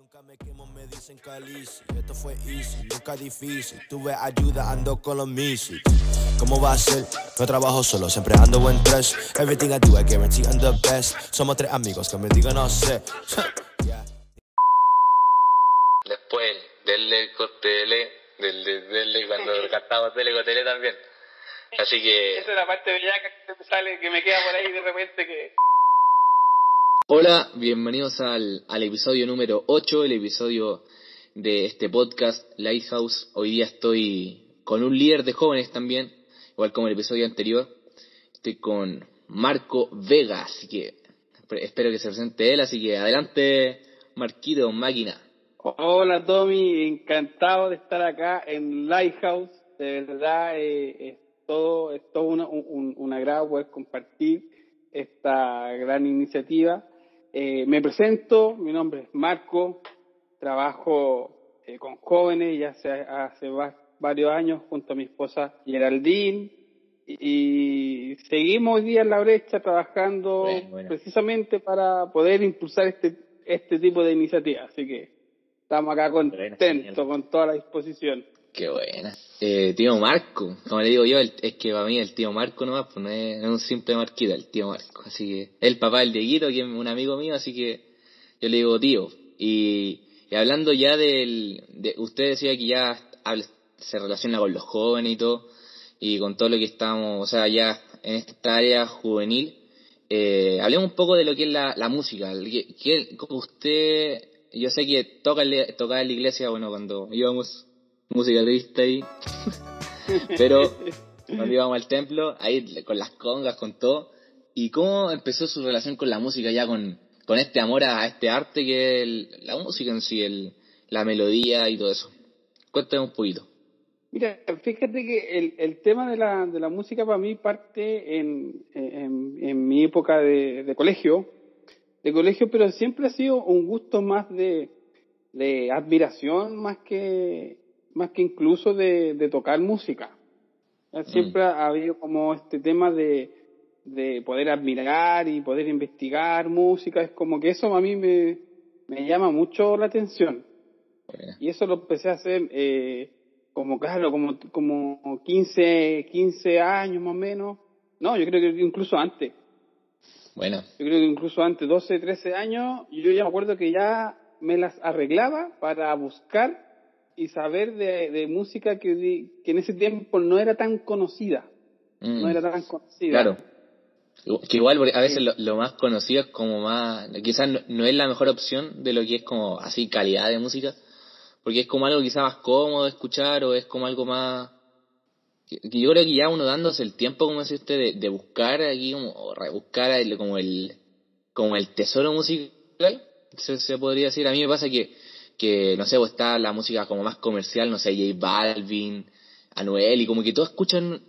Nunca me quemo, me dicen calici. Esto fue easy, nunca difícil. Tuve ayuda, ando con los misi. ¿Cómo va a ser? No trabajo solo, siempre ando buen tres. Everything I do, I guarantee I'm the best. Somos tres amigos que me digan no sé. Yeah. Después, denle costele, denle, denle cuando cantamos tele costele también. Así que, Esa es la parte bellaca que me sale, que me queda por ahí de repente que... Hola, bienvenidos al, al episodio número 8, el episodio de este podcast Lighthouse. Hoy día estoy con un líder de jóvenes también, igual como el episodio anterior. Estoy con Marco Vega, así que espero que se presente él, así que adelante Marquito, máquina. Hola Tommy, encantado de estar acá en Lighthouse. De verdad, eh, es todo, es todo una, un, un agrado poder compartir esta gran iniciativa. Eh, me presento, mi nombre es Marco, trabajo eh, con jóvenes ya hace, hace va- varios años junto a mi esposa Geraldine y seguimos hoy día en la brecha trabajando Bueno, bueno. precisamente para poder impulsar este, este tipo de iniciativas. Así que estamos acá contentos con toda la disposición. Qué buena. Eh, tío Marco, como le digo yo, el- es que para mí el tío Marco nomás, pues no es, un simple Marquito, el tío Marco. Así que, el papá del Dieguito, que es un amigo mío, así que yo le digo tío. Y, hablando ya del, de, usted decía que ya se relaciona con los jóvenes y todo, y con todo lo que estamos, o sea, ya en esta área juvenil, eh, hablemos un poco de lo que es la, la música. ¿Qué, qué- cómo usted, yo sé que toca, tocaba en la iglesia, bueno, cuando íbamos música triste ahí, pero cuando íbamos al templo, ahí con las congas, con todo. ¿Y cómo empezó su relación con la música ya con, con este amor a, este arte que es la música en sí, el, la melodía y todo eso? Cuéntame un poquito. Mira, fíjate que el, el tema de la, de la música para mí parte en, en, en mi época de, de colegio, de colegio, pero siempre ha sido un gusto más de, de admiración, más que, más que incluso de, de tocar música. Siempre ha habido como este tema de, de poder admirar y poder investigar música, es como que eso a mí me, me llama mucho la atención. Bueno, Y eso lo empecé a hacer eh, como, claro, como, como 15, 15 años más o menos. No, yo creo que incluso antes. bueno, Yo creo que incluso antes, 12, 13 años, yo ya me acuerdo que ya me las arreglaba para buscar y saber de, de música que, que en ese tiempo no era tan conocida. mm, No era tan conocida. claro. Que igual porque a veces lo, lo más conocido es como más, quizás no, no es la mejor opción de lo que es como así calidad de música, porque es como algo quizás más cómodo de escuchar o es como algo más que que yo creo que ya uno dándose el tiempo, como dice usted, de, de buscar aquí, como, o rebuscar el- como el, como el tesoro musical, se, se podría decir. A mí me pasa que, que no sé, pues está la música como más comercial, no sé, J Balvin, Anuel, y como que todos escuchan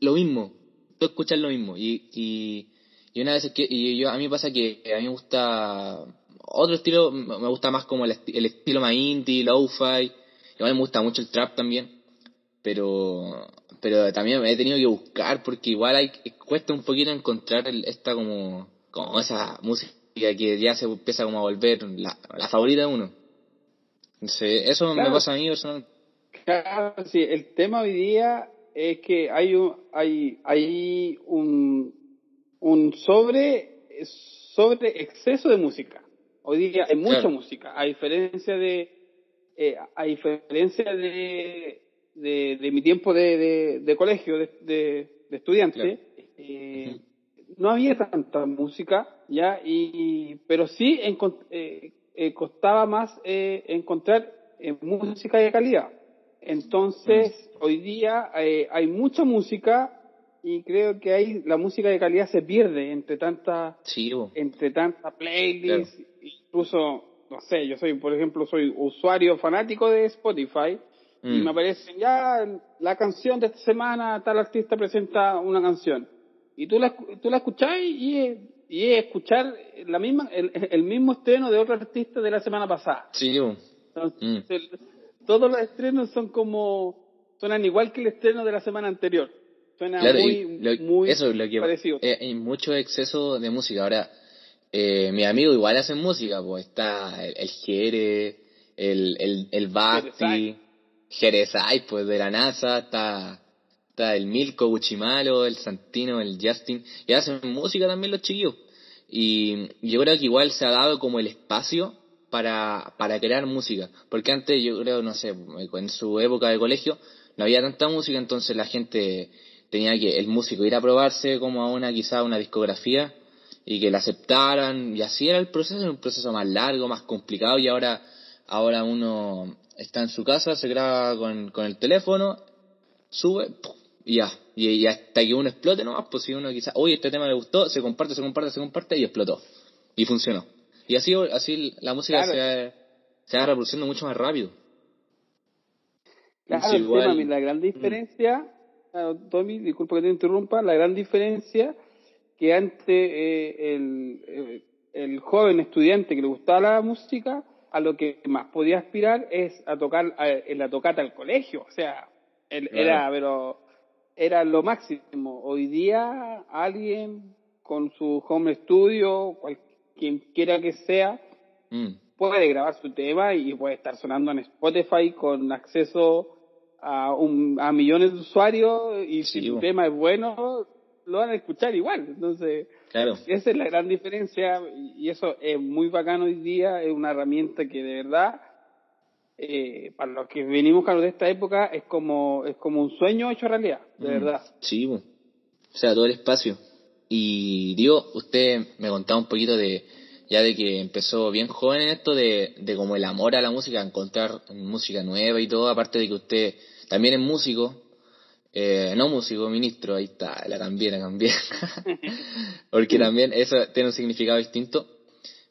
lo mismo, todos escuchan lo mismo. Y, y, y una vez que, y yo, a mí me pasa que a mí me gusta otro estilo, me gusta más como el estilo más indie, lo-fi, igual me gusta mucho el trap también pero pero también me he tenido que buscar porque igual hay cuesta un poquito encontrar el- esta como como esa música que ya se empieza como a volver la, la favorita de uno Entonces, eso me Claro. pasa a mí personal Claro, sí, el tema hoy día es que hay un, hay, hay un, un sobre, sobre exceso de música. Hoy día hay mucha Claro. música, a diferencia de, eh, a diferencia de, de, de mi tiempo de, de, de colegio, de, estudiante, Claro. eh, no había tanta música, ya, y, pero sí encon- eh, eh, costaba más eh, encontrar eh, música de calidad. Entonces, hoy día eh, hay mucha música y creo que ahí la música de calidad se pierde entre tanta sí entre tanta playlist, incluso, no sé, yo soy, por ejemplo, soy usuario fanático de Spotify y Mm. me aparecen ya la canción de esta semana, tal artista presenta una canción. Y tú la, tú la escuchás y es, y es escuchar la misma, el, el mismo estreno de otro artista de la semana pasada. sí. Entonces, Mm. el- todos los estrenos son como, suenan igual que el estreno de la semana anterior. Suena Claro, muy, lo- muy eso es lo que parecido. eh, hay mucho exceso de música ahora eh, mis amigos igual hacen música, pues está el, el Jere, el, el, el Basti, Jerezai, pues de la NASA, está, está el Milko Uchimalo, el Santino, el Justin, y hacen música también los chiquillos. Y yo creo que igual se ha dado como el espacio para, para crear música, porque antes yo creo, no sé, en su época de colegio no había tanta música, entonces la gente tenía que, el músico ir a probarse como a una, quizá una discografía, y que la aceptaran, y así era el proceso, era un proceso más largo, más complicado, y ahora, ahora uno está en su casa, se graba con, con el teléfono, sube, y ya, y, hasta que uno explote nomás, pues si uno quizás, oye, este tema le gustó, se comparte, se comparte, se comparte, y explotó, y funcionó. Y así, así la música se, va, se va reproduciendo mucho más rápido. Claro, la gran diferencia, Tommy, disculpa que te interrumpa, la gran diferencia que antes eh, el, eh, el, joven estudiante que le gustaba la música, a lo que más podía aspirar es a tocar en la tocata al colegio. O sea, era, pero era lo máximo. Hoy día alguien con su home studio, cual, quien quiera que sea, mm. puede grabar su tema y puede estar sonando en Spotify con acceso a, un, a millones de usuarios y si el tema es bueno, lo van a escuchar igual. Entonces, esa es la gran diferencia y eso es muy bacano hoy día, es una herramienta que de verdad, eh, para los que venimos claro, de esta época, es como, es como un sueño hecho realidad, de verdad. Sí, o sea, todo el espacio. Y digo, usted me contaba un poquito de, ya de que empezó bien joven en esto de, de como el amor a la música, encontrar música nueva y todo, aparte de que usted también es músico, eh, no músico, ministro, ahí está, la cambié, la cambié. Porque también eso tiene un significado distinto.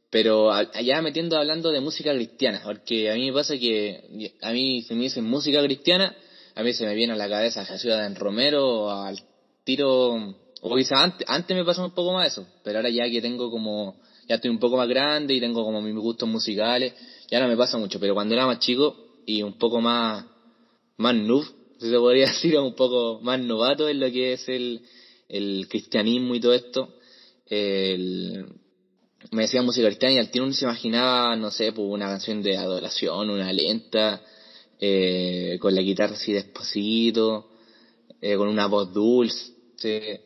Pero allá metiendo hablando de música cristiana, porque a mí me pasa que a mí si me dicen música cristiana, a mí se me viene a la cabeza Jesús de Romero, al tiro, o quizás antes, antes me pasó un poco más eso, pero ahora ya que tengo como, ya estoy un poco más grande y tengo como mis gustos musicales, ya no me pasa mucho, pero cuando era más chico y un poco más, más noob, si se podría decir, un poco más novato en lo que es el, el cristianismo y todo esto. Me decía música cristiana y al tiro uno se imaginaba, no sé, pues una canción de adoración, una lenta, eh, con la guitarra así despacito, eh, con una voz dulce.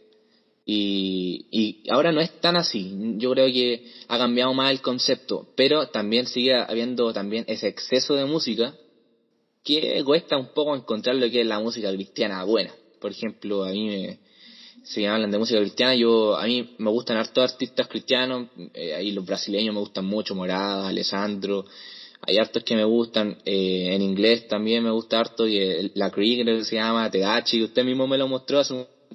Y, y ahora no es tan así. Yo creo que ha cambiado más el concepto, pero también sigue habiendo también ese exceso de música que cuesta un poco encontrar lo que es la música cristiana buena. Por ejemplo, a mí me, si hablan de música cristiana, yo a mí me gustan hartos artistas cristianos, eh, ahí los brasileños me gustan mucho, Morada, Alessandro, hay hartos que me gustan, eh, en inglés también me gusta harto, y la Cree creo que se llama, Tedachi, usted mismo me lo mostró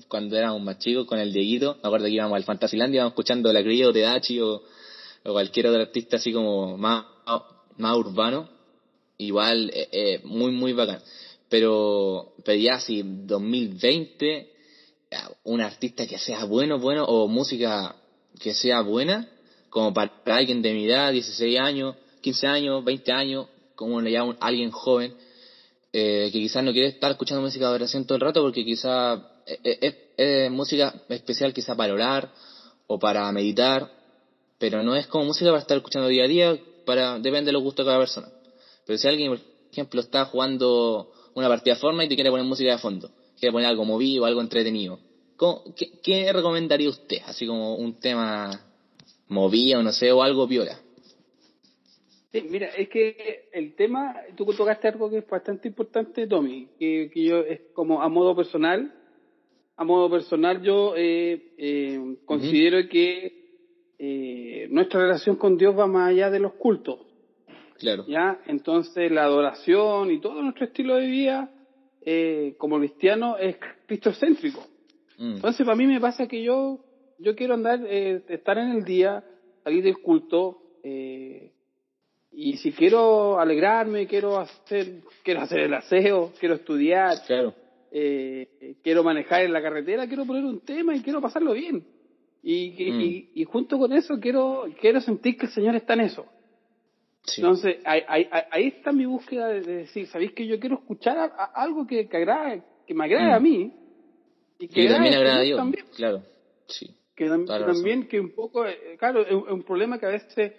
cuando éramos más chicos con el Dieguito, me acuerdo que íbamos al Fantasyland, íbamos escuchando la Cree o Tedachi o, o cualquier otro artista así como más, más urbano, igual eh, eh, muy muy bacán. Pero pero ya si 2020 un artista que sea bueno bueno o música que sea buena como para alguien de mi edad 16 años 15 años 20 años como le llama alguien joven eh, que quizás no quiere estar escuchando música de adoración todo el rato porque quizás es, música especial quizás para orar o para meditar pero no es como música para estar escuchando día a día para depende de los gustos de cada persona. Pero si alguien, por ejemplo, está jugando una partida de y quiere poner música de fondo, quiere poner algo movido, algo entretenido, qué, qué, recomendaría usted? Así como un tema movido, no sé, o algo viola. Sí, mira, es que el tema, tú tocaste algo que es bastante importante, Tommy, que, que yo es como a modo personal, a modo personal yo eh, eh, considero que eh, nuestra relación con Dios va más allá de los cultos. Claro. ¿Ya? Entonces la adoración y todo nuestro estilo de vida eh, como cristiano es cristocéntrico. Mm. Entonces para mí me pasa que yo, yo quiero andar, eh, estar en el día, salir del culto, eh, y si quiero alegrarme, quiero hacer, quiero hacer el aseo, quiero estudiar, claro. eh, quiero manejar en la carretera, quiero poner un tema y quiero pasarlo bien. Y, y, mm. y, junto con eso quiero, quiero sentir que el Señor está en eso. Entonces, ahí, ahí, está mi búsqueda de, decir, ¿sabéis que yo quiero escuchar algo que, que, agrade, que me agrade a mm. mí? Y que, también agrada a Dios. También. Claro, sí. Que también que un poco, eh, claro, es un problema que a veces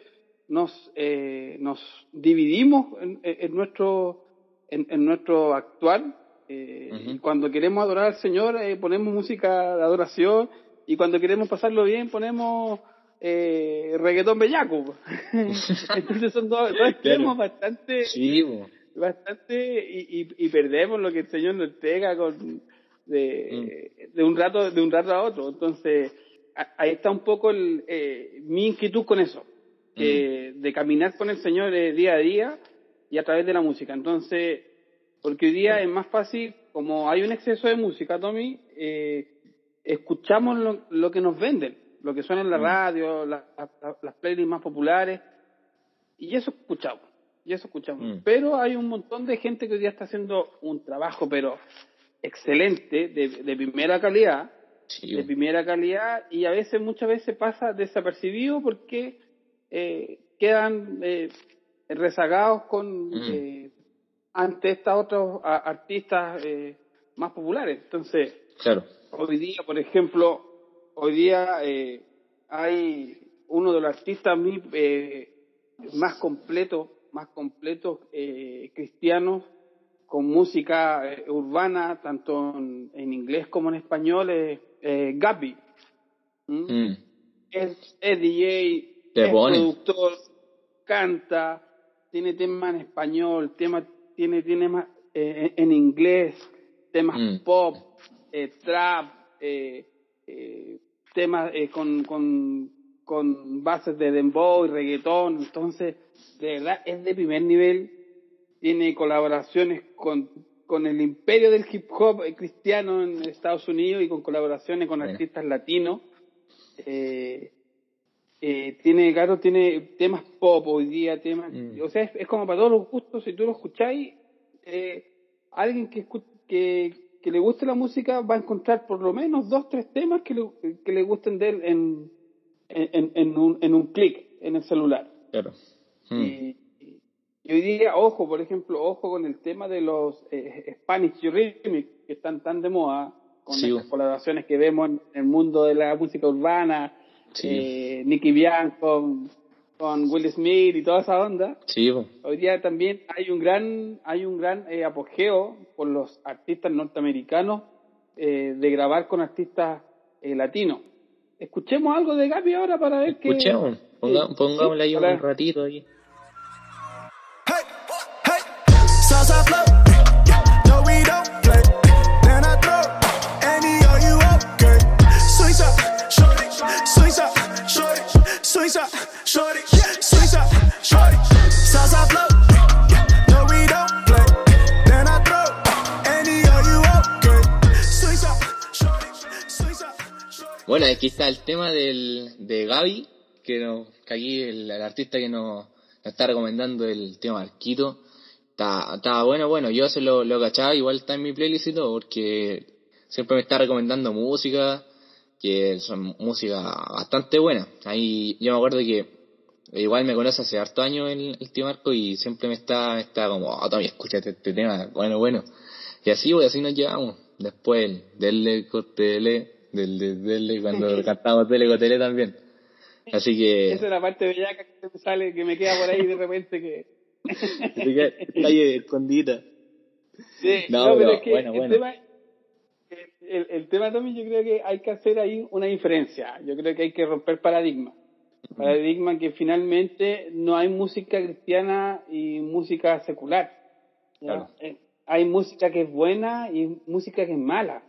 nos, eh, nos dividimos en, en nuestro, en, en, nuestro actual. Eh, y cuando queremos adorar al Señor, eh, ponemos música de adoración. Y cuando queremos pasarlo bien, ponemos eh, reggaetón bellaco. Entonces son dos, dos extremos bastante. bastante y, y, y, perdemos lo que el Señor nos entrega con de, mm. de un rato de un rato a otro entonces ahí está un poco el, eh, mi inquietud con eso eh, de caminar con el Señor eh, día a día y a través de la música entonces porque hoy día es más fácil como hay un exceso de música Tommy eh, escuchamos lo, lo, que nos venden lo que suena en la mm. radio la, la, las playlists más populares y eso escuchamos y eso escuchamos. Mm. Pero hay un montón de gente que hoy día está haciendo un trabajo, pero excelente, de, de primera calidad, de primera calidad, y a veces, muchas veces pasa desapercibido porque eh, quedan eh, rezagados con mm. eh, ante estos otros artistas eh, más populares. Entonces, claro. hoy día, por ejemplo, hoy día eh, hay uno de los artistas eh, más completos más completos cristianos con música eh, urbana, tanto en, en, inglés como en español, es eh. ¿Mm? Es, es, DJ, es productor, canta, tiene temas en español, tema, tiene temas eh, en inglés, temas mm. pop, eh, trap, temas con, con, con bases de dembow y reggaetón, entonces de verdad es de primer nivel, tiene colaboraciones con, con el imperio del hip hop cristiano en Estados Unidos y con colaboraciones con artistas latinos. Eh, eh, tiene, claro, tiene temas pop hoy día, temas, mm. o sea, es, como para todos los gustos, si tú lo escucháis, eh, alguien que, que, que le guste la música va a encontrar por lo menos dos, tres temas que le, que le gusten de él en, en, en un, en un clic en el celular. Claro. Y, y, hoy día, ojo, por ejemplo, ojo con el tema de los eh, Spanish Remix, que están tan de moda, con las colaboraciones que vemos en el mundo de la música urbana, eh, Nicky Bianco con, Will Smith y toda esa onda. Hoy día también hay un gran, hay un gran eh, apogeo por los artistas norteamericanos eh, de grabar con artistas eh, latinos. Escuchemos algo de Gaby ahora para ver que... Escuchemos, Ponga, pongámosle ahí un ratito ahí. Bueno, aquí está el tema del, de Gaby, que, no, que aquí el, artista que nos, está recomendando el tema Arquito. Está, bueno, bueno, yo se lo, lo cachaba, igual está en mi playlist porque siempre me está recomendando música, que son música bastante buena. Ahí yo me acuerdo que igual me conoce hace harto años el, el tío Marco y siempre me está, me está como, oh, Tommy, escúchate este tema, bueno, bueno. Y así, pues así nos llevamos. Después, del corte, del, del, del cuando cantamos tele tele también. Así que. Esa es la parte bellaca que me sale, que me queda por ahí de repente que. está ahí escondida. Sí, no, pero, es que bueno, el, bueno. Tema, el, el, tema también yo creo que hay que hacer ahí una diferencia. Yo creo que hay que romper paradigmas. Paradigma que finalmente no hay música cristiana y música secular. Claro. Eh, hay música que es buena y música que es mala.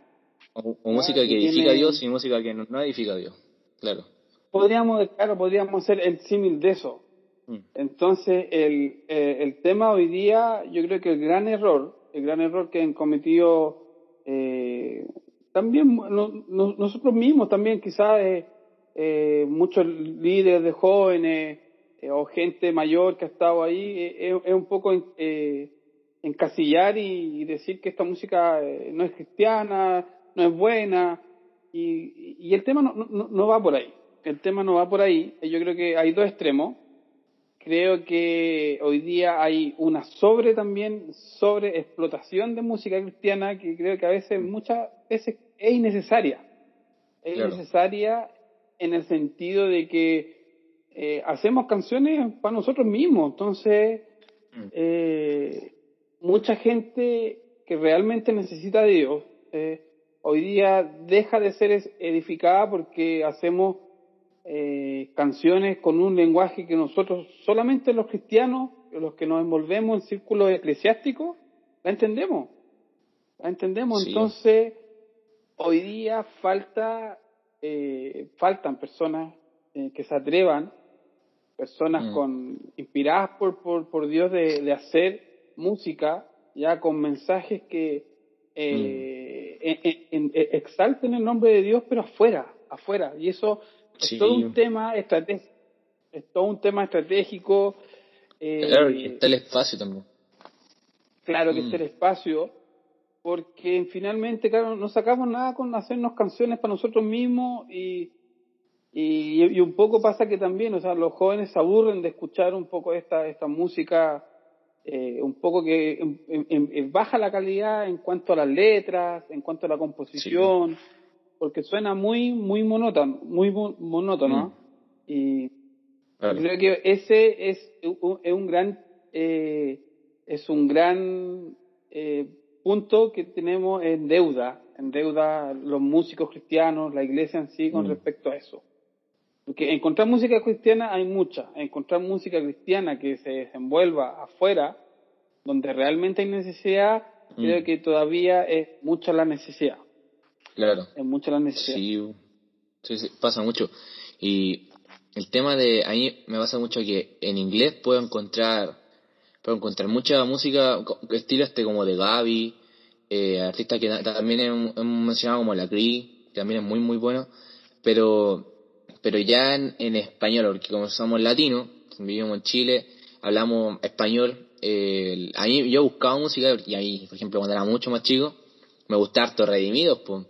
O, música que edifica a Dios y música que no, edifica a Dios, claro. Podríamos, claro, podríamos hacer el símil de eso. Mm. Entonces, el, eh, el tema hoy día, yo creo que el gran error, el gran error que han cometido eh, también no, nosotros mismos, también quizás eh, eh, muchos líderes de jóvenes eh, o gente mayor que ha estado ahí, es un poco encasillar y, y, decir que esta música no es cristiana, no es buena, y, y el tema no, no, no, va por ahí. El tema no va por ahí. Yo creo que hay dos extremos. Creo que hoy día hay una sobre también, sobre explotación de música cristiana que creo que a veces, muchas veces es innecesaria. Es innecesaria en el sentido de que eh, hacemos canciones para nosotros mismos. Entonces, mm. eh, mucha gente que realmente necesita de Dios, eh, hoy día deja de ser edificada porque hacemos eh, canciones con un lenguaje que nosotros, solamente los cristianos, los que nos envolvemos en círculos eclesiásticos, la entendemos. La entendemos. Entonces, hoy día falta, eh, faltan personas eh, que se atrevan, personas mm. con inspiradas por, por, por Dios de, de, hacer música ya con mensajes que mm. exalten el nombre de Dios, pero afuera, afuera. Y eso es todo un tema estratégico. Es todo un tema estratégico. Eh, claro, que está el espacio también. Claro que está el mm. espacio, porque finalmente, claro, no sacamos nada con hacernos canciones para nosotros mismos y, y, un poco pasa que también, o sea, los jóvenes se aburren de escuchar un poco esta, esta música, eh, un poco que baja la calidad en cuanto a las letras, en cuanto a la composición porque suena muy muy monótono, muy monótono. Mm. Y creo que ese es un, es un gran eh, es un gran eh, punto que tenemos en deuda, en deuda los músicos cristianos, la iglesia en sí con mm. respecto a eso. Porque encontrar música cristiana hay mucha, encontrar música cristiana que se desenvuelva afuera, donde realmente hay necesidad, mm. creo que todavía es mucha la necesidad. Claro. Es mucho la necesidad. Sí, sí, pasa mucho. Y el tema de, a mí me pasa mucho que en inglés puedo encontrar, puedo encontrar mucha música, estilo este como de Gaby, eh, artistas que también hemos, mencionado como la Cree, también es muy muy bueno, pero, pero ya en, español, porque como somos latinos, vivimos en Chile, hablamos español, eh, a mí yo buscaba música, y ahí, por ejemplo, cuando era mucho más chico, me gustaba harto Redimidos, pues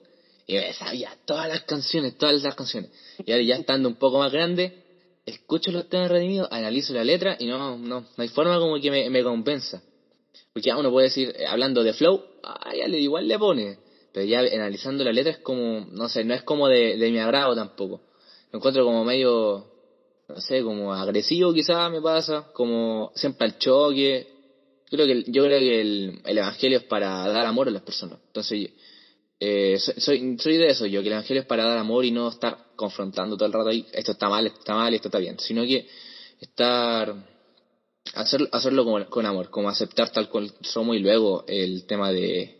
y me sabía todas las canciones, todas las canciones. Y ahora ya estando un poco más grande, escucho los temas redimidos, analizo la letra y no, no, no hay forma como que me, me compensa. Porque ya uno puede decir, eh, hablando de flow, ah, ya le, igual le pone. Pero ya analizando la letra es como, no sé, no es como de, de mi agrado tampoco. Lo encuentro como medio, no sé, como agresivo quizás me pasa, como siempre al choque. Creo que, yo creo que el, el evangelio es para dar amor a las personas. Entonces, eh, soy, soy de eso yo, que el evangelio es para dar amor y no estar confrontando todo el rato ahí, esto está mal, esto está mal, esto está bien, sino que estar, hacer, hacerlo con, con amor, como aceptar tal cual somos y luego el tema de,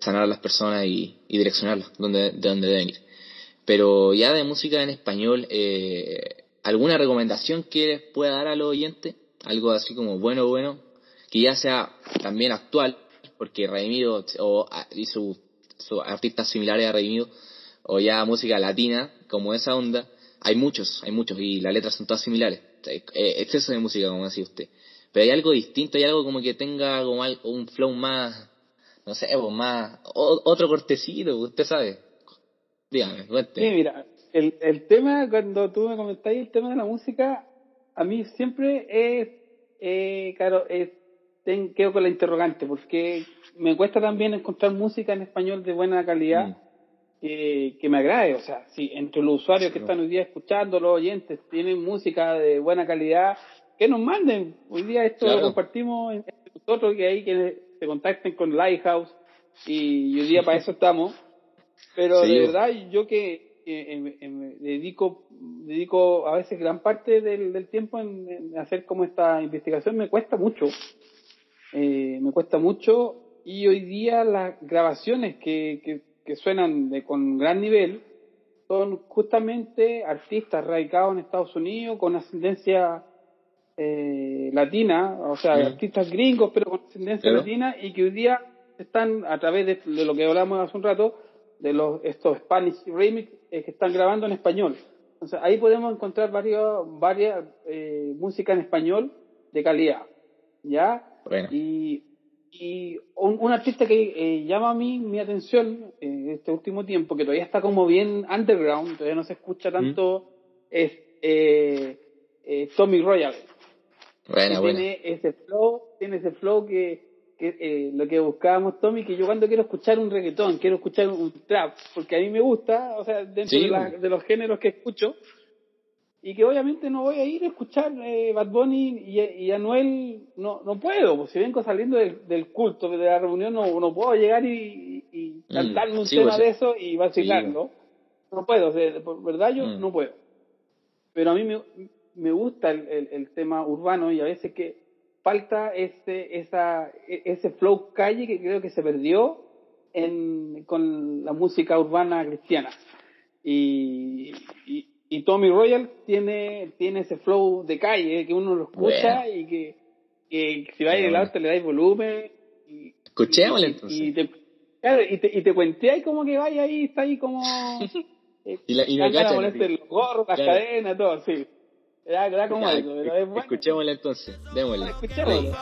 sanar a las personas y, y direccionarlas donde, de donde deben ir. Pero ya de música en español, eh, ¿alguna recomendación que les pueda dar al oyente? Algo así como bueno, bueno, que ya sea también actual, porque Redimido o, y su artistas similares a Redimido, o ya música latina, como esa onda, hay muchos, hay muchos, y las letras son todas similares. Eh, exceso de música, como decía usted. Pero hay algo distinto, hay algo como que tenga como un flow más, no sé, pues más, otro cortecito, usted sabe. Dígame, Sí, mira, el, el tema, cuando tú me comentáis el tema de la música, a mí siempre es, eh, claro, es, quedo con la interrogante, porque me cuesta también encontrar música en español de buena calidad mm. Que me agrade. O sea, si entre los usuarios que están hoy día escuchando, los oyentes, tienen música de buena calidad, que nos manden. Hoy día esto lo compartimos entre nosotros, que ahí que se contacten con Lighthouse y hoy día para eso estamos. Pero de verdad, yo que dedico dedico a veces gran parte del, tiempo en, hacer como esta investigación, me cuesta mucho. Eh, me cuesta mucho y hoy día las grabaciones que, que, suenan de, con gran nivel son justamente artistas radicados en Estados Unidos con ascendencia eh, latina, o sea, artistas gringos pero con ascendencia latina y que hoy día están a través de, lo que hablamos hace un rato, de los estos Spanish remix eh, que están grabando en español. Entonces ahí podemos encontrar varios, varias eh, música en español de calidad, ¿ya? Y y un, artista que eh, llama a mí mi atención en este último tiempo, que todavía está como bien underground, todavía no se escucha tanto, es eh, eh, Tommy Royal. Tiene ese flow, tiene ese flow que, que eh, lo que buscábamos, Tommy, que yo cuando quiero escuchar un reggaetón, quiero escuchar un trap, porque a mí me gusta, o sea, dentro de, la, de, los géneros que escucho, y que obviamente no voy a ir a escuchar eh, Bad Bunny y, y, Anuel, no, no puedo, pues si vengo saliendo del, del culto, de la reunión, no, no puedo llegar y, y mm, cantarme un tema pues, de eso y vacilarlo. No puedo, o sea, por verdad yo mm. no puedo. Pero a mí me, me gusta el, el, el tema urbano y a veces que falta ese, esa, ese flow calle que creo que se perdió en, con la música urbana cristiana. Y, y, Tommy Royal tiene, tiene ese flow de calle que uno lo escucha y que, que, si va a ir el auto le dais volumen. Y, Escuchémosle entonces. Y te, claro, y te, y te cuenteáis como que vaya ahí, está ahí como. y la, y me cacha, los gorros, las cadenas, todo, sí. Era, era como eso, pero es bueno. Escuchémosle entonces, démosle. Escuchémosle.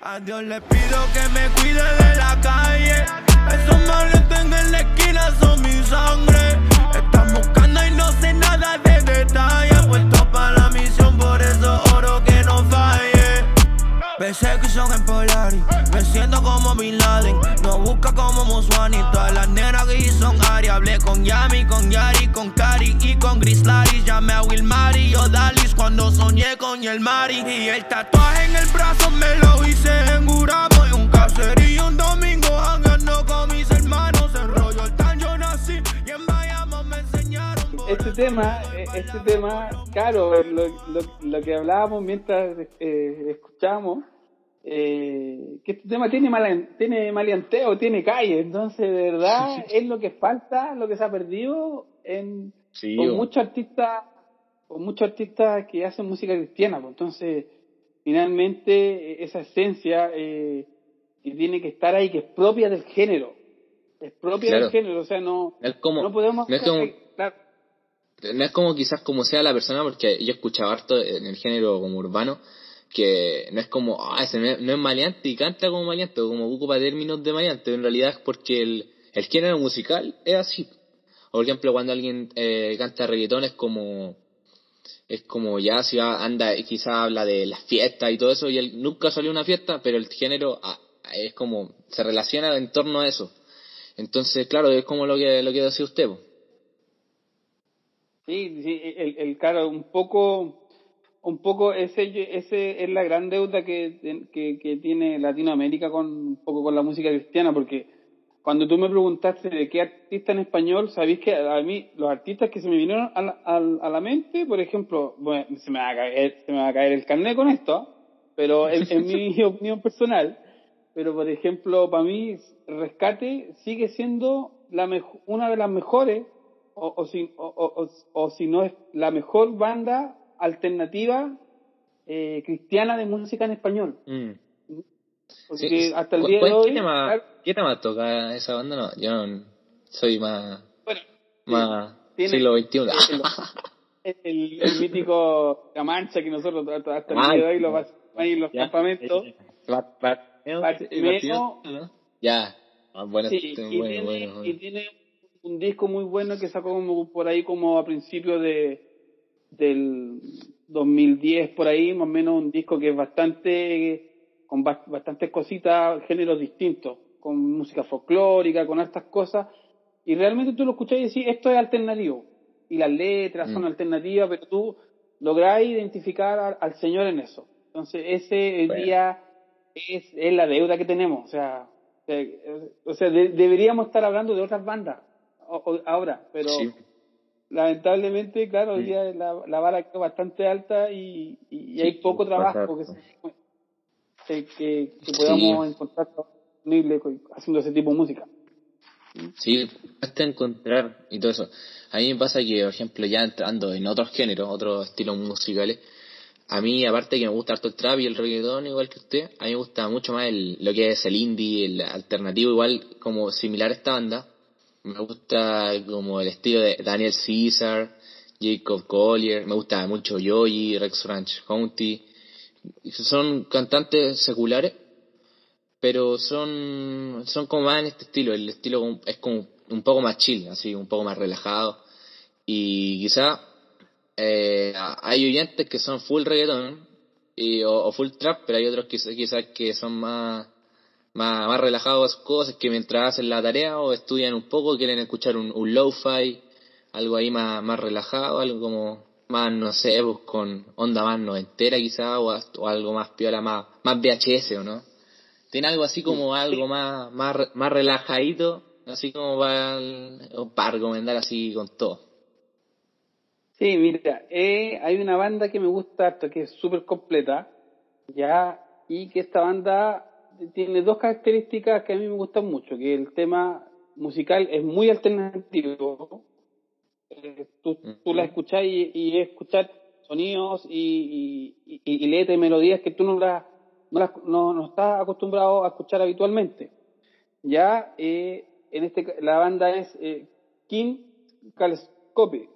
A Dios le pido que me cuide de la calle. Esos maletes en la esquina son mi sangre. Están buscando y no sé nada de detalles. Puesto para la misión, por eso oro que no falle. Besé que son en Polari, me siento como Bin Laden. No busca como Muswani, todas las nenas que son Ari. Hablé con Yami, con Yari, con Kari y con Grislari. Llamé a Wilmari, yo Dalis cuando soñé con el Mari. Y el tatuaje en el brazo me lo hice en Gurabo. Y un caserío un domingo Este tema, eh, este tema, claro, lo, lo, lo que hablábamos mientras eh, escuchamos eh, que este tema tiene, mal, tiene maleanteo, tiene calle, entonces de verdad es lo que falta, lo que se ha perdido en, con muchos artistas, con muchos artistas que hacen música cristiana, pues, entonces finalmente esa esencia eh, que tiene que estar ahí, que es propia del género, es propia del género, o sea, no, no podemos... No es, como, no es como quizás como sea la persona, porque yo escuchaba harto en el género como urbano, que no es como, ah, ese no es, maleante y canta como maleante, o como ocupa términos de maleante, en realidad es porque el, el género musical es así. O por ejemplo, cuando alguien eh, canta reggaetón es como, es como ya si anda, quizá habla de las fiestas y todo eso, y él nunca salió a una fiesta, pero el género ah, es como, se relaciona en torno a eso. Entonces, claro, es como lo que, lo que decía usted. Sí, sí, el, el, claro, un poco un poco ese, ese es la gran deuda que, que, tiene Latinoamérica con un poco con la música cristiana, porque cuando tú me preguntaste de qué artista en español, sabéis que a mí los artistas que se me vinieron a la, a, la mente, por ejemplo, bueno, se me va a caer, se me va a caer el carnet con esto, pero en, mi opinión personal, pero por ejemplo, para mí Rescate sigue siendo la una de las mejores, o, o, si, o, o si no es la mejor banda alternativa eh, cristiana de música en español. Mm. Porque hasta el día de hoy. ¿qué tema, toca esa banda? No, yo no, soy más. más siglo XXI. El, el, mítico La Mancha que nosotros hasta, el día de hoy lo pasamos en los campamentos. Ya. bueno, sí, y, tiene, y tiene un disco muy bueno que sacó como por ahí como a principios de del 2010 por ahí, más o menos un disco que es bastante, con bastantes cositas, géneros distintos, con música folclórica, con estas cosas, y realmente tú lo escuchas y decís, esto es alternativo, y las letras son mm. alternativas, pero tú lográs identificar al, Señor en eso. Entonces, ese día es, es, la deuda que tenemos, o sea, o sea, deberíamos estar hablando de otras bandas ahora, pero lamentablemente, claro, hoy día la, la vara quedó bastante alta y, y, hay poco trabajo que, que, que, podamos encontrar disponible haciendo ese tipo de música. Sí, hasta encontrar y todo eso. A mí me pasa que, por ejemplo, ya entrando en otros géneros, otros estilos musicales, a mí, aparte que me gusta harto el trap y el reggaetón, igual que usted, a mí me gusta mucho más el, lo que es el indie, el alternativo, igual como similar a esta banda, me gusta como el estilo de Daniel Caesar, Jacob Collier, me gusta mucho Yoyi, Rex Ranch County. Son cantantes seculares, pero son, son como más en este estilo. El estilo es como un poco más chill, así, un poco más relajado. Y quizá eh, hay oyentes que son full reggaeton y, o, full trap, pero hay otros quizás que son más más, más relajados a sus cosas, que mientras hacen la tarea o estudian un poco, quieren escuchar un, un lo-fi, algo ahí más, más relajado, algo como más, no sé, pues, con onda más noventera quizá, o, o algo más piola, más, más VHS, ¿o no? Tiene algo así como algo más, más, más relajadito, así como para, para recomendar así con todo. Sí, mira, eh, hay una banda que me gusta harto, que es súper completa, ya, y que esta banda tiene dos características que a mí me gustan mucho, que el tema musical es muy alternativo, eh, tú, tú la escuchás y, y escuchar sonidos y, y, y, y letras y melodías que tú no las no, las, no, no estás acostumbrado a escuchar habitualmente. Ya eh, en este la banda es eh, King Calescope.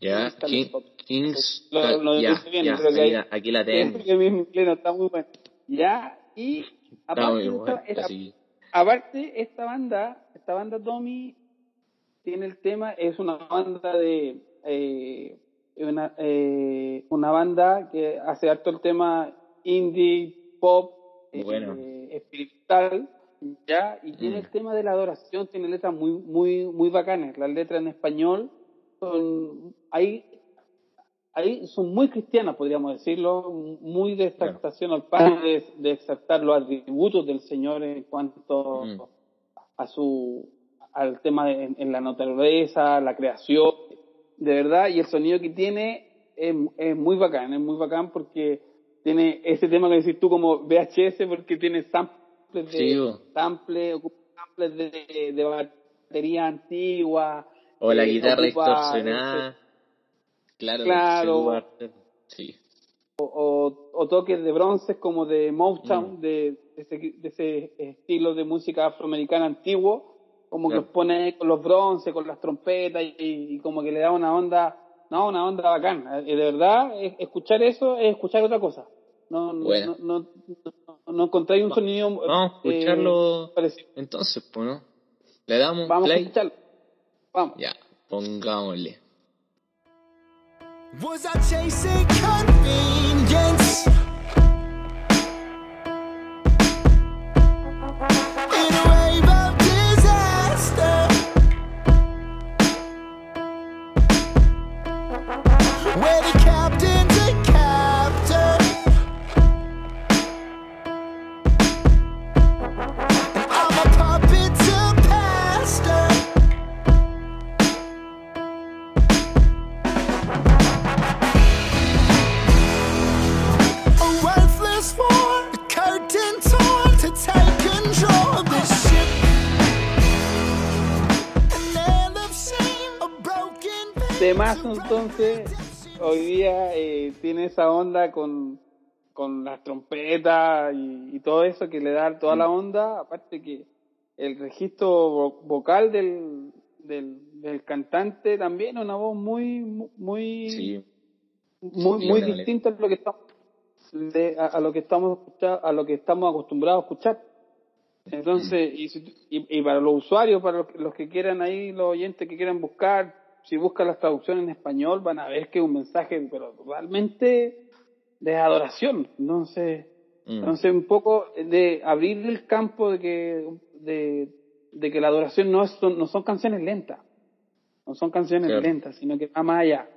Ya, King, Kings. Lo, lo ya, bien, ya, creo que aquí, la tengo. que mi pleno está muy bueno. Ya, y aparte, esta, aparte, esta banda, esta banda Tommy tiene el tema, es una banda de eh, una, eh, una banda que hace harto el tema indie, pop, eh, Bueno. experimental, ya, y tiene Mm. el tema de la adoración, tiene letras muy, muy, muy bacanas. Las letras en español son, ahí, ahí son muy cristianas, podríamos decirlo, muy de exaltación al Padre, de, de exaltar los atributos del Señor en cuanto Mm. a su al tema de, en, en la naturaleza, la creación, de verdad, y el sonido que tiene es, es muy bacán, es muy bacán porque tiene ese tema que decís tú como VHS porque tiene samples de Sí, bo. samples, de, de batería antigua, O la eh, guitarra ocupa distorsionada. Claro, Claro. Sí. o, o toques de bronces como de Motown, de, de ese, de ese estilo de música afroamericana antiguo, como que Claro. los pone con los bronces, con las trompetas y, y como que le da una onda, no, una onda bacán. Y de verdad, es- escuchar eso es escuchar otra cosa. No, no, Bueno. no, no, no- no encontráis un sonido Vamos a eh, escucharlo parecido. entonces, pues, ¿no? Le damos Vamos a play. escucharlo. Vamos. Ya, pongámosle. Was I chasing convenience? Entonces, hoy día eh, tiene esa onda con, con las trompetas y, y todo eso que le da toda la onda, aparte que el registro vo- vocal del, del, del cantante también es una voz muy, muy, Sí. muy, muy distinta a lo que estamos de- a, a lo que estamos a lo que estamos acostumbrados a escuchar. Entonces, y, y, y para los usuarios, para los que quieran ahí, los oyentes que quieran buscar, si buscan las traducciones en español, van a ver que es un mensaje, pero totalmente de adoración. Entonces, Mm. entonces un poco de abrir el campo de que, de, de que la adoración no, es, son, no son canciones lentas, no son canciones Claro. lentas, sino que va más allá.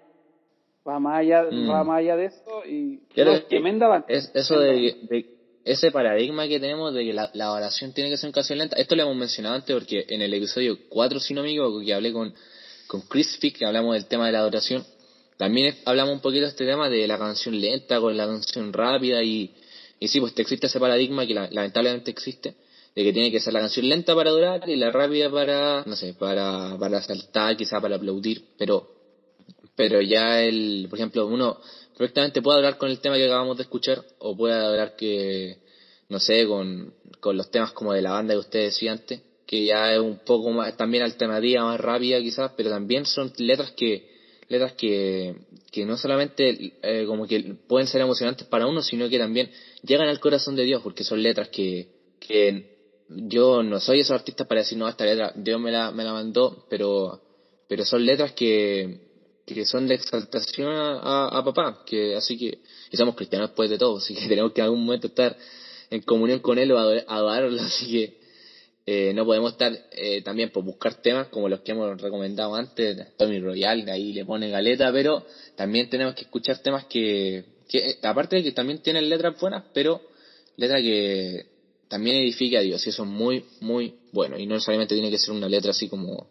Va más allá, Mm. va más allá de eso y no, que tremenda. Es, eso de, de ese paradigma que tenemos de que la, la oración tiene que ser en canción lenta, esto lo hemos mencionado antes porque en el episodio 4, si no me equivoco, que hablé con, con Chris Fick, hablamos del tema de la adoración, también hablamos un poquito de este tema de la canción lenta con la canción rápida y, y sí, pues existe ese paradigma que la- lamentablemente existe, de que tiene que ser la canción lenta para adorar y la rápida para, no sé, para, para saltar, quizá para aplaudir, pero pero ya el, por ejemplo, uno perfectamente puede hablar con el tema que acabamos de escuchar o puede hablar que, no sé, con, con los temas como de la banda que usted decía antes, que ya es un poco más, también alternativa, más rápida quizás, pero también son letras que, letras que, que no solamente eh, como que pueden ser emocionantes para uno, sino que también llegan al corazón de Dios, porque son letras que, que yo no soy esos artistas para decir, no, esta letra Dios me la, me la mandó, pero, pero son letras que, que son de exaltación a, a, a papá, que así que, y somos cristianos después de todo, así que tenemos que en algún momento estar en comunión con Él o ador- adorarlo, así que eh, no podemos estar eh, también por buscar temas como los que hemos recomendado antes, Tommy Royal, ahí le pone galeta, pero también tenemos que escuchar temas que, que eh, aparte de que también tienen letras buenas, pero letras que también edifique a Dios, y eso es muy, muy bueno, y no necesariamente tiene que ser una letra así como,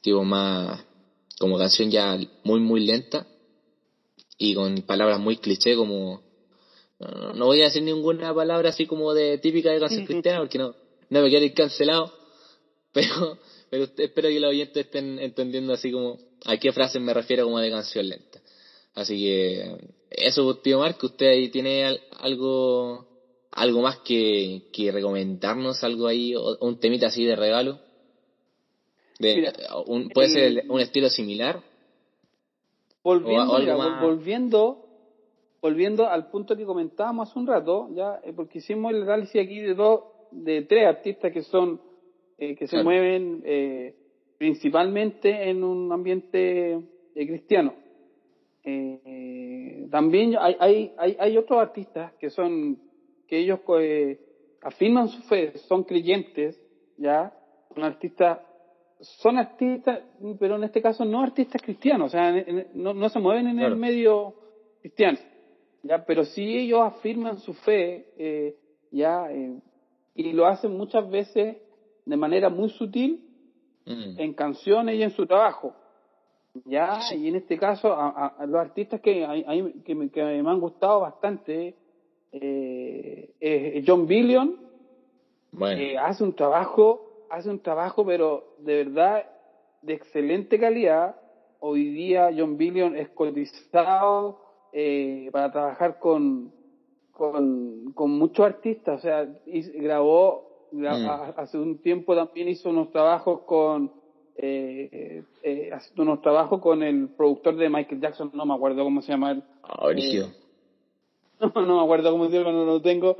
tipo más, como canción ya muy, muy lenta, y con palabras muy cliché como, no, no voy a decir ninguna palabra así como de típica de canción cristiana porque no, no me quiero ir cancelado, pero, pero usted- espero que los oyentes estén entendiendo así como a qué frases me refiero como de canción lenta. Así que eso, tío Marco, usted ahí tiene al- algo algo más que, que recomendarnos, algo ahí, o, un temita así de regalo. De, Mira, un, puede ser el- un estilo similar. Volviendo, O- o volviendo, volviendo al punto que comentábamos hace un rato, ya, eh, porque hicimos el análisis aquí de dos, de tres artistas que son, eh, que se Claro. mueven eh, principalmente en un ambiente eh, cristiano. También hay, hay, hay, hay otros artistas que son, que ellos afirman su fe, son creyentes, ya, son artistas son artistas, pero en este caso no artistas cristianos, o sea, en- en- no, no se mueven en Claro. el medio cristiano, ya, pero sí ellos afirman su fe, eh, ya, eh, y lo hacen muchas veces de manera muy sutil Mm. en canciones y en su trabajo, ya, y en este caso a, a- a los artistas que, a- que, me, que me han gustado bastante, eh, John Billion, Bueno, eh, hace un trabajo, hace un trabajo, pero de verdad de excelente calidad. Hoy día John Billion es cotizado eh, para trabajar con, con, con muchos artistas, o sea, grabó, gra- Mm. hace un tiempo también hizo unos trabajos con, eh, eh, hace unos trabajos con el productor de Michael Jackson, no me acuerdo cómo se llama él. ah, brígido. No, no me acuerdo cómo se llama, no lo tengo,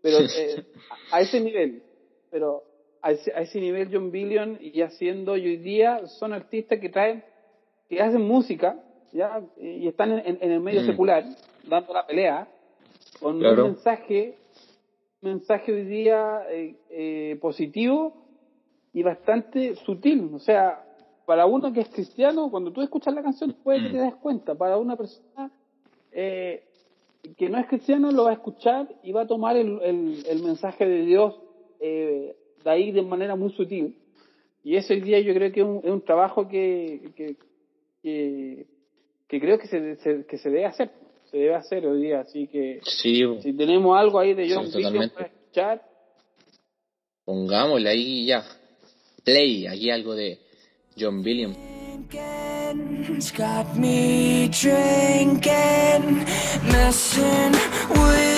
pero eh, a ese nivel, pero a ese, a ese nivel John Billion y haciendo hoy día son artistas que traen, que hacen música, ya, y están en, en el medio Mm. secular, dando la pelea, con Claro. un mensaje, mensaje hoy día eh, eh, positivo y bastante sutil, o sea, para uno que es cristiano, cuando tú escuchas la canción puede que Mm. te des cuenta, para una persona eh, que no es cristiano lo va a escuchar y va a tomar el, el, el mensaje de Dios eh, de ahí de manera muy sutil. Y eso hoy día yo creo que es un, es un trabajo que, que, que, que creo que se, se- que se debe hacer, se debe hacer hoy día. Así que Sí, si tenemos algo ahí de John totalmente. para escuchar, pongámosle ahí ya. Play, aquí algo de John. Drinking's got me drinking, messing with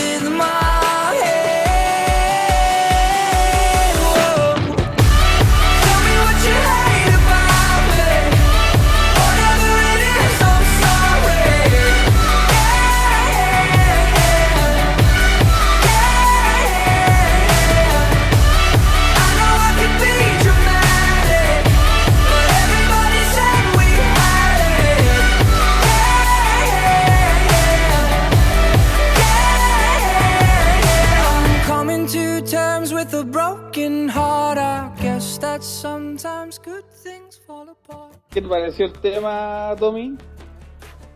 ¿qué te pareció el tema, Tommy?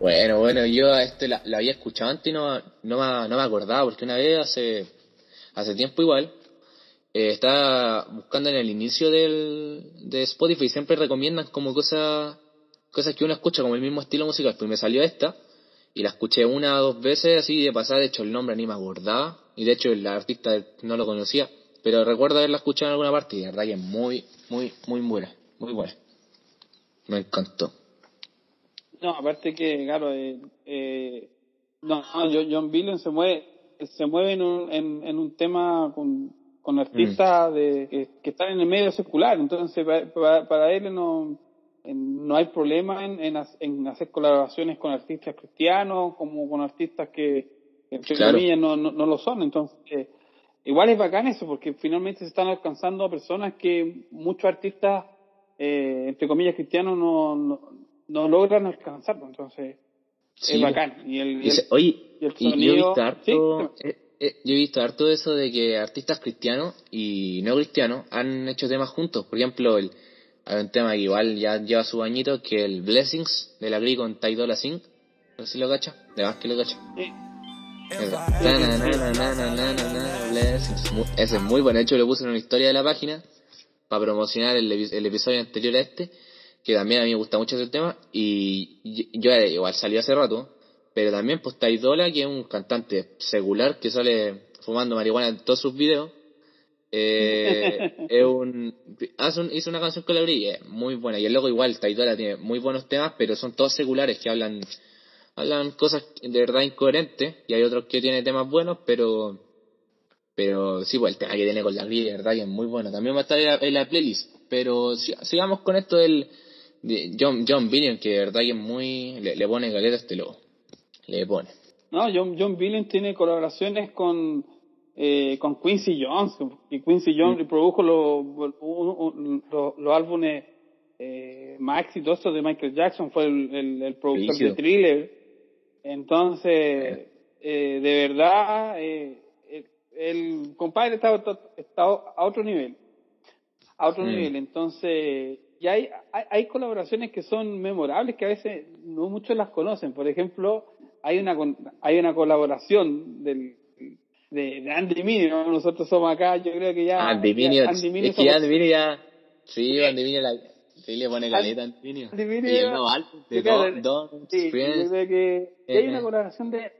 Bueno, bueno, yo este la, la había escuchado antes y no, no, me, no me acordaba, porque una vez hace, hace tiempo igual, eh, estaba buscando en el inicio del, de Spotify y siempre recomiendan como cosas, cosas que uno escucha como el mismo estilo musical, pues me salió esta y la escuché una o dos veces así de pasada, de hecho el nombre ni me acordaba y de hecho el artista no lo conocía, pero recuerdo haberla escuchado en alguna parte y de verdad que es muy, muy, muy buena, muy buena. Me encantó. No, aparte que, claro, eh, eh, no, no, John Billion se mueve, se mueve en un, en, en un tema con, con artistas de, que, que están en el medio secular, entonces pa- pa- para, él no, no hay problema en, en, en hacer colaboraciones con artistas cristianos como con artistas que, entre Claro. comillas, no, no, no lo son, entonces eh, igual es bacán eso, porque finalmente se están alcanzando a personas que muchos artistas, eh, entre comillas, cristianos no, no, no, logran alcanzarlo. Pues, entonces, sí. es bacán. Y el, y el, Oye, y el sonido... yo, he visto harto, ¿Sí? eh, eh, yo he visto harto eso de que artistas cristianos y no cristianos han hecho temas juntos. Por ejemplo, el, hay un tema que igual ya lleva su bañito, que el Blessings de la Gri con Taidola Singh. No sé si lo cacha, de más que lo cacha. Ese es muy buen hecho, lo puse en una historia de la página para promocionar el, el episodio anterior a este, que también a mí me gusta mucho ese tema. Y yo eh, igual salió hace rato, pero también pues Ty Dolla, que es un cantante secular que sale fumando marihuana en todos sus videos. Eh, es un, hace un- hizo una canción con la Brie, es muy buena. Y el loco igual, Ty Dolla tiene muy buenos temas, pero son todos seculares que hablan hablan cosas de verdad incoherentes y hay otros que tienen temas buenos, pero pero sí, pues el tema que tiene con la Gris, de verdad que es muy bueno. También va a estar en la, en la playlist, pero si- sigamos con esto del de John John Billion, que de verdad que es muy le, le pone galeta a este loco. Le pone. No, John, John Billions tiene colaboraciones con, eh, con Quincy Jones, y Quincy Jones reprodujo los un- un- los- los álbumes eh, más exitosos de Michael Jackson, fue el, el, el productor de Thriller. Entonces, eh, de verdad, eh, el, compadre está, está a otro nivel. A otro Mm. nivel. Entonces, y hay, hay, hay colaboraciones que son memorables que a veces no muchos las conocen. Por ejemplo, hay una hay una colaboración del de, de Andy Mini, ¿no? nosotros somos acá, yo creo que ya Andy ya Mini es que somos- Andy Minio ya sí, Andy Minio la sí le pone galeta a Andy Minio. Andy Minio Y el ya- nuevo álbum de Don, Don Sí, yo Friends. creo que y hay una eh. colaboración de,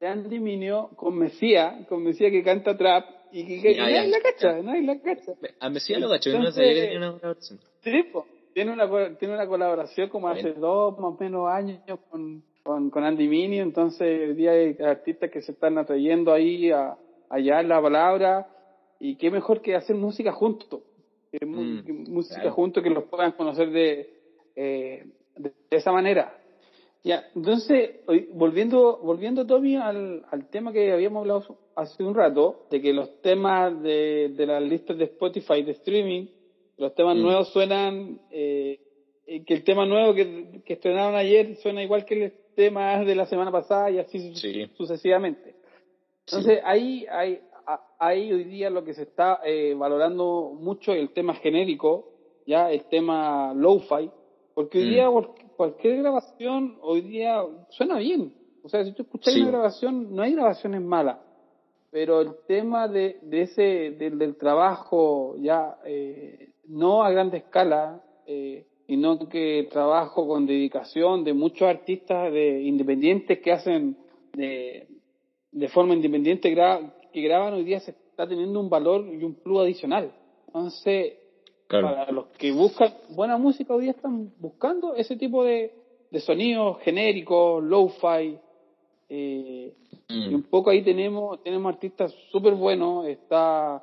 de Andy Minio con Mesía, con Mesía que canta trap y que, que Ya, nadie ya, la cacha, ya. nadie la cacha. A Messi lo cacho, no sabía que tenía una colaboración. Sí, po. tiene una tiene una colaboración como hace dos más o menos años con, con, con Andy Mini, entonces hoy día hay artistas que se están atrayendo ahí a allá en la palabra y qué mejor que hacer música juntos, Mm, música claro. juntos que los puedan conocer de, eh, de, de esa manera. Ya, entonces, volviendo, volviendo Tommy al, al tema que habíamos hablado hace un rato, de que los temas de, de las listas de Spotify de streaming, los temas Mm. nuevos suenan, eh, eh, que el tema nuevo que, que estrenaron ayer suena igual que el tema de la semana pasada y así su- Sí. sucesivamente. Entonces, ahí hay, ahí hoy día lo que se está eh, valorando mucho es el tema genérico, ya el tema lo-fi, porque hoy Mm. día cualquier grabación hoy día suena bien. O sea, si tú escuchas Sí. una grabación, no hay grabaciones malas. Pero el tema de, de ese, del, del trabajo ya, eh, no a grande escala, eh, sino que trabajo con dedicación de muchos artistas de independientes que hacen de, de forma independiente gra- que graban hoy día se está teniendo un valor y un plus adicional. Entonces, Claro. para los que buscan buena música hoy día están buscando ese tipo de, de sonidos genéricos, lo-fi. Eh, Mm. y un poco ahí tenemos tenemos artistas súper buenos. Está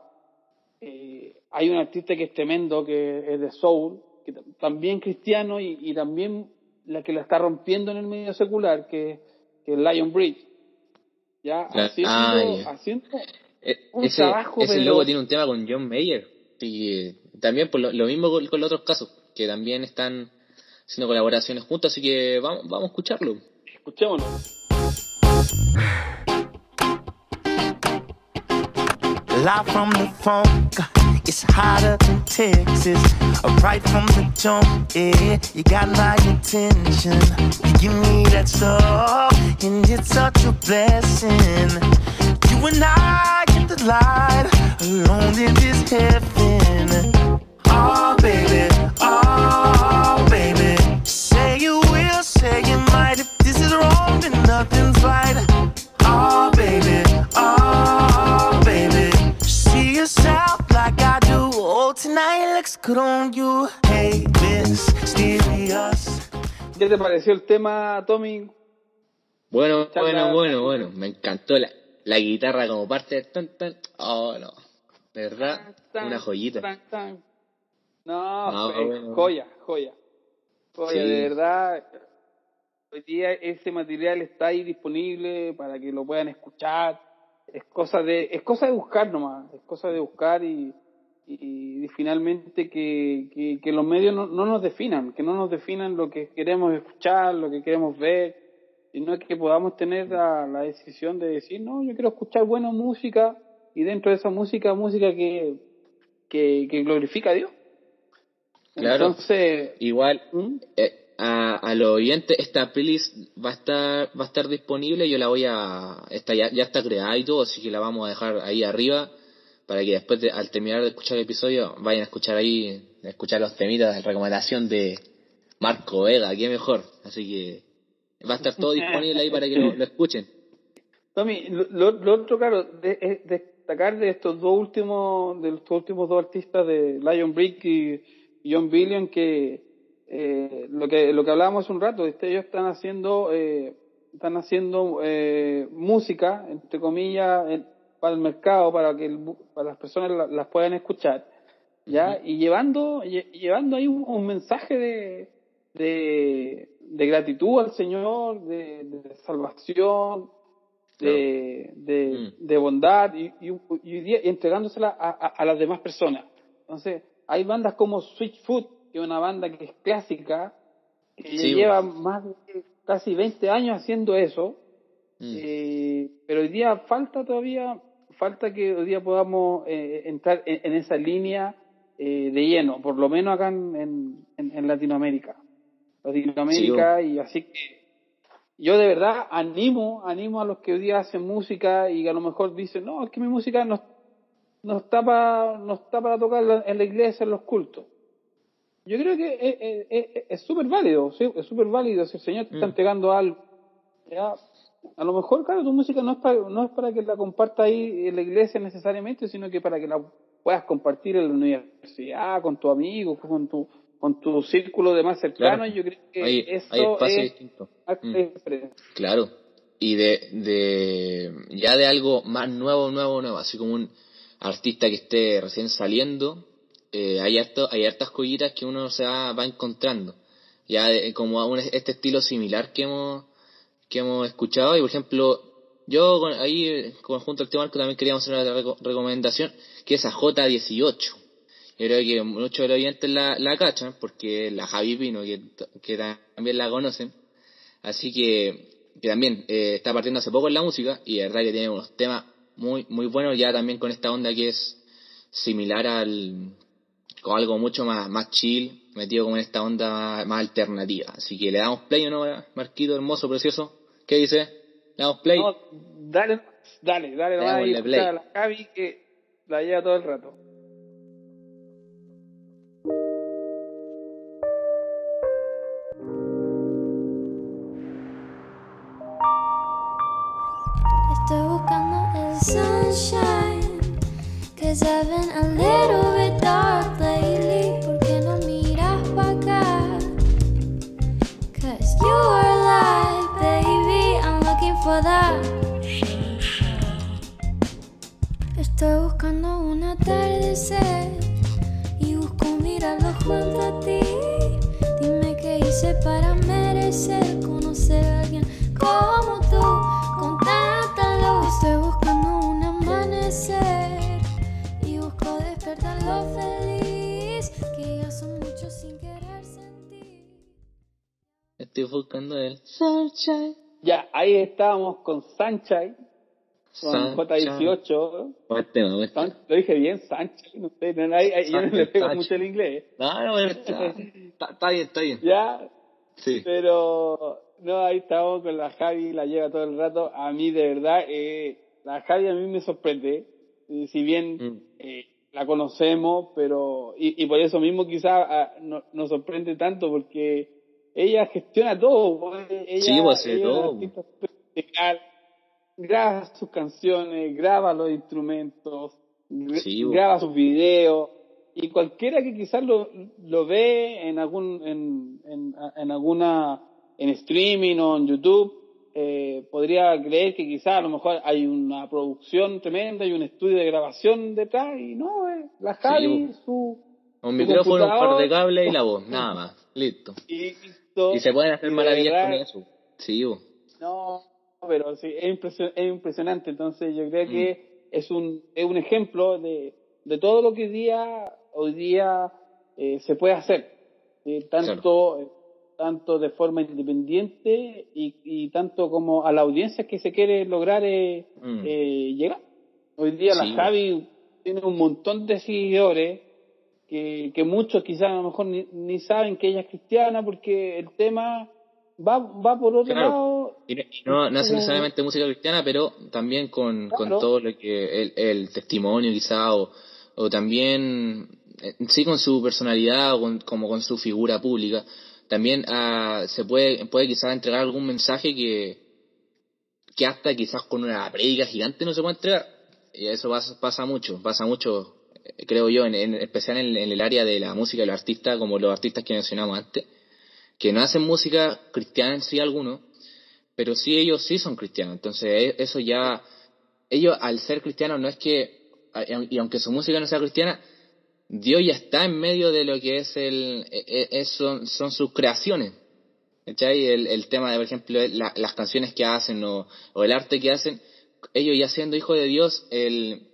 eh, hay un artista que es tremendo, que es de soul, que también cristiano y, y también la que la está rompiendo en el medio secular, que, que es Lion Bridge. Ya haciendo, ah, haciendo Eh, un ese, trabajo, ese logo tiene un tema con John Mayer. Y eh, también por lo, lo mismo con, con los otros casos, que también están haciendo colaboraciones juntos, así que vamos, vamos a escucharlo. escuchémoslo. Live from the funk, it's hotter than Texas. Right from the jump, yeah, you got my attention. You give me that stuff, and it's such a blessing. You and I get the light, alone in this heaven. Oh, baby, oh, baby. Say you will, say you might. If this is wrong, then nothing's right. Oh, baby, oh, baby. See yourself like I do. Oh, tonight looks good on you. Hey, mysterious. ¿Qué te pareció el tema, Tommy? Bueno, bueno, bueno, bueno. Me encantó la, la guitarra como parte de tan, tan. Oh, no. De verdad, Tan, una joyita. tan, tan. No, bueno. joya, joya. Joya, Sí. de verdad. Hoy día ese material está ahí disponible para que lo puedan escuchar. Es cosa de, es cosa de buscar nomás, es cosa de buscar y, y, y finalmente que, que, que los medios no, no nos definan, que no nos definan lo que queremos escuchar, lo que queremos ver. sino que podamos tener la, la decisión de decir, no, yo quiero escuchar buena música y dentro de esa música, música que, que, que glorifica a Dios. Claro. Entonces, Igual, ¿Mm? eh, a, a los oyentes, esta playlist va a estar va a estar disponible. Yo la voy a. Está, ya, ya está creada y todo, así que la vamos a dejar ahí arriba para que después, de, al terminar de escuchar el episodio, vayan a escuchar ahí, a escuchar los temitas de recomendación de Marco Vega, qué mejor. Así que va a estar todo disponible ahí para que lo, lo escuchen. Tommy, lo, lo- otro, claro, de- es destacar de estos dos últimos, de estos últimos dos artistas de Lion Brick y John Billion, que eh, lo que lo que hablábamos hace un rato, este, ellos están haciendo eh, están haciendo eh, música, entre comillas, en- para el mercado, para que el para las personas la- las puedan escuchar, ya y llevando lle- llevando ahí un, un mensaje de, de de gratitud al Señor, de, de salvación, de, de, Mm. de bondad y, y, y entregándosela a, a, a las demás personas. Entonces, hay bandas como Switchfoot, que es una banda que es clásica, que Sí, lleva más de casi 20 años haciendo eso, Mm. eh, pero hoy día falta todavía, falta que hoy día podamos eh, entrar en, en esa línea eh, de lleno, por lo menos acá en, en, en- en Latinoamérica. Latinoamérica y así que yo de verdad animo, animo a los que hoy día hacen música y que a lo mejor dicen, no, es que mi música no, no está para, no está para tocar en la iglesia, en los cultos. Yo creo que es- súper válido, ¿sí? es súper válido si el Señor te está Mm. entregando algo. ¿ya? A lo mejor, claro, tu música no es, para, no es para que la compartas ahí en la iglesia necesariamente, sino que para que la puedas compartir en la universidad, con tu amigo, con tu, con tu círculo de más cercano. Claro. Yo creo que Hay, eso hay es distintos. acto Mm. Claro. Y de, de, ya de algo más nuevo, nuevo, nuevo, así como un artista que esté recién saliendo, eh, hay, harto, hay hartas joyitas que uno se va, va encontrando. Ya de- como a un, este estilo similar que hemos, que hemos escuchado. Y por ejemplo, yo ahí, eh, con- junto al tío Marco, también queríamos hacer una reco- recomendación, que es a J18. Yo creo que muchos de los oyentes la, la cachan, porque la Javi Pino, que, que también la conocen. Así que, que también eh, está partiendo hace poco en la música y de verdad que tiene unos temas muy muy buenos ya también con esta onda que es similar al con algo mucho más más chill metido como en esta onda más, más alternativa así que le damos play ¿o no Marquito hermoso precioso ¿qué dice? le damos play No, dale, dale, dale, nomás y Démosle escuchar play. a la Javi sunshine. Cause I've been a little bit dark lately. ¿Por qué no miras pa' acá? Cause you are light, baby. I'm looking for that. Estoy buscando un atardecer. Y busco mirarlo junto a ti. Dime qué hice para merecer estoy buscando el sunshine Ya, ahí estábamos con Sunshine, con Sunshine. J18. Buen tema, buen tema. San- Lo dije bien, Sunshine, no sé, no, ahí- ahí yo no le pego Sunshine. mucho el inglés. no, no, bueno, está, está, bien, está bien Ya, sí pero no, ahí estamos con la Javi, la lleva todo el rato. A mí, de verdad, eh, la Javi a mí me sorprende. Si bien Mm. eh, la conocemos, pero. Y, y por eso mismo quizás ah, no- nos sorprende tanto, porque ella gestiona todo. Ella, Sí, pues, todo. graba sus canciones, graba los instrumentos, Sí, pues. graba sus videos. Y cualquiera que quizás lo, lo ve en algún en, en, en alguna en streaming o en YouTube eh, podría creer que quizás a lo mejor hay una producción tremenda y un estudio de grabación detrás y no eh, la Javi pues. su un micrófono un par de cables y la voz nada más listo y, listo. y se pueden hacer maravillas verdad, con eso sí bo. No, pero sí, es, impresio- es impresionante. Entonces yo creo Mm. que es un, es un ejemplo de, de todo lo que hoy día, hoy día eh, se puede hacer. Eh, tanto, eh, tanto de forma independiente y, y tanto como a la audiencia que se quiere lograr eh, Mm. llegar. Hoy día Sí. la Javi tiene un montón de seguidores que, que muchos quizás a lo mejor ni, ni saben que ella es cristiana porque el tema va, va por otro Claro. lado. Y no, no, hace necesariamente música cristiana, pero también con, con todo lo que el, el testimonio quizá o, o también eh, sí con su personalidad o con- como con su figura pública también ah, se puede puede quizás entregar algún mensaje que que hasta quizás con una prédica gigante no se puede entregar y eso pasa, pasa mucho pasa mucho creo yo en, en especial en, en el área de la música de los artistas como los artistas que mencionamos antes que no hacen música cristiana en sí algunos pero sí ellos sí son cristianos. Entonces e- eso ya, ellos al ser cristianos no es que, y aunque su música no sea cristiana, Dios ya está en medio de lo que es el, e- e- es- son, son sus creaciones. ¿Cachai? El, el tema de, por ejemplo, la- las canciones que hacen o, o el arte que hacen, ellos ya siendo hijos de Dios, el,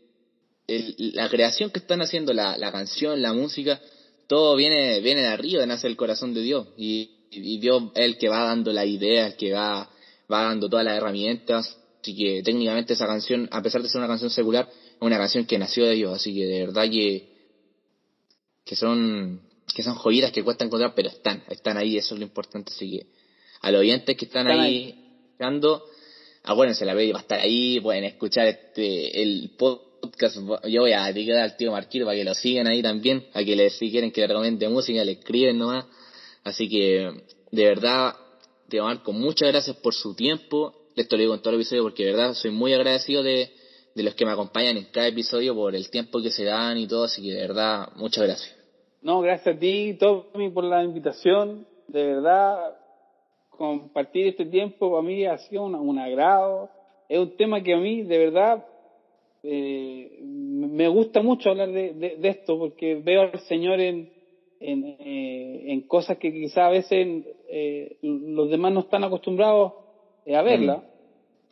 el- la creación que están haciendo, la, la canción, la música, todo viene, viene de arriba, nace del corazón de Dios. Y, y Dios es el que va dando la idea, el que va, va dando todas las herramientas. Así que técnicamente esa canción, a pesar de ser una canción secular, es una canción que nació de Dios. Así que de verdad que, que son, que son joyitas que cuesta encontrar, pero están, están ahí, eso es lo importante. Así que a los oyentes que están, Están ahí escuchando, acuérdense, la baby va a estar ahí, pueden escuchar este el podcast. Yo voy a etiquetar al tío Marquito para que lo sigan ahí también, a que les, si quieren que le recomiende música, le escriben nomás. Así que, de verdad, tío Marco, muchas gracias por su tiempo. Esto lo digo en todo el episodio porque de verdad soy muy agradecido de, de los que me acompañan en cada episodio por el tiempo que se dan y todo, así que de verdad, muchas gracias. No, gracias a ti, Tommy, por la invitación. De verdad, compartir este tiempo para mí ha sido un agrado. Es un tema que a mí, de verdad, eh, me gusta mucho hablar de, de- de esto porque veo al Señor en, en, eh, en cosas que quizás a veces eh, los demás no están acostumbrados eh, a verla.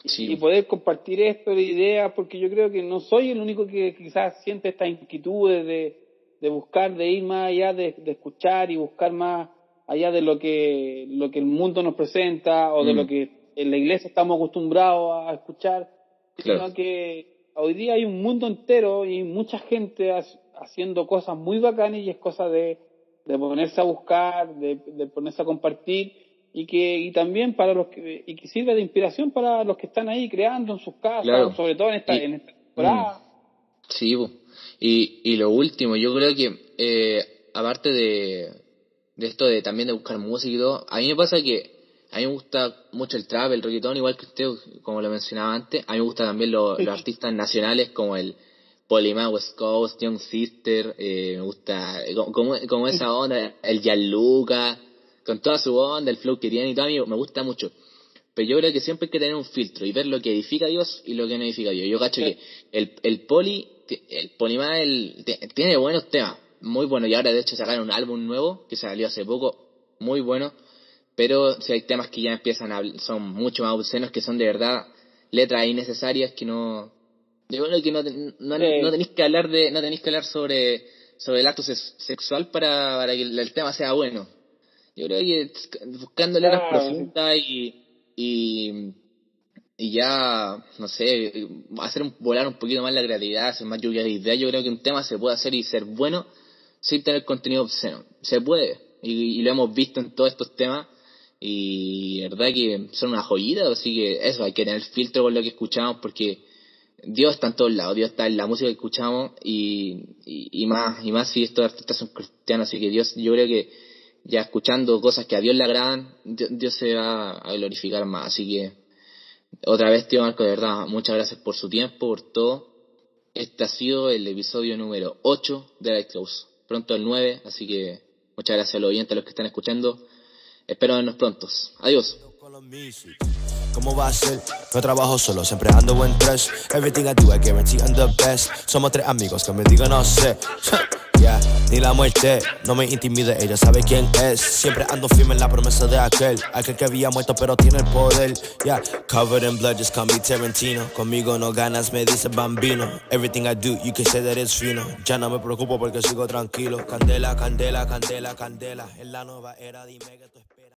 Sí. Y poder compartir esto de ideas, porque yo creo que no soy el único que quizás siente estas inquietudes de, de buscar, de ir más allá, de, de escuchar y buscar más allá de lo que, lo que el mundo nos presenta o de Mm. lo que en la iglesia estamos acostumbrados a escuchar, Claro. sino que hoy día hay un mundo entero y mucha gente ha- haciendo cosas muy bacanas y es cosa de, de ponerse a buscar, de, de ponerse a compartir y que y también para los que y que sirva de inspiración para los que están ahí creando en sus casas, Claro. sobre todo en esta, Y- en esta temporada. Sí, po. y, y lo último, yo creo que eh, aparte de, de esto de también de buscar música y todo, a mí me pasa que a mí me gusta mucho el trap, el reggaetón, igual que usted, como lo mencionaba antes, a mí me gusta también lo- los artistas nacionales como el Polima, West Coast, Young Sister, eh, me gusta eh, como, esa onda, el Gianluca, con toda su onda, el flow que tiene y todo, a mí me gusta mucho. Pero yo creo que siempre hay que tener un filtro y ver lo que edifica a Dios y lo que no edifica a Dios. Yo cacho que el, el poli, el polimá el, tiene buenos temas, muy buenos. Y ahora de hecho sacaron un álbum nuevo que salió hace poco, muy bueno. Pero si hay temas que ya empiezan a, son mucho más obscenos, que son de verdad letras innecesarias que no, yo creo que no, no, Sí. no tenéis que hablar de, no tenéis que hablar sobre, sobre el acto sex- sexual para, para que el, tema sea bueno. Yo creo que buscando letras Claro. profundas y, y, y ya, no sé, hacer un, volar un poquito más la creatividad, hacer más lluvia de ideas, yo creo que un tema se puede hacer y ser bueno sin tener contenido obsceno. Se puede. Y, y lo hemos visto en todos estos temas. Y verdad que son una joyita, así que eso, hay que tener filtro con lo que escuchamos porque Dios está en todos lados, Dios está en la música que escuchamos y, y, más, y más si estos artistas son cristianos, así que Dios, yo creo que ya escuchando cosas que a Dios le agradan, Dios, Dios se va a glorificar más, así que otra vez tío Marco, de verdad, muchas gracias por su tiempo, por todo. Este ha sido el episodio número 8 de Lighthouse, pronto el 9, así que muchas gracias a los oyentes, a los que están escuchando, espero vernos prontos, adiós. ¿Cómo va a ser? No trabajo solo, siempre ando buen tres. Everything I do, I guarantee I'm the best. Somos tres amigos que me digan no sé. Ya, ni la muerte no me intimida, ella sabe quién es. Siempre ando firme en la promesa de aquel, aquel que había muerto pero tiene el poder. Ya, covered in blood, just call me Tarantino. Conmigo no ganas, me dice bambino. Everything I do, you can say that it's fino. Ya no me preocupo porque sigo tranquilo. Candela, candela, candela, candela. En la nueva era, dime que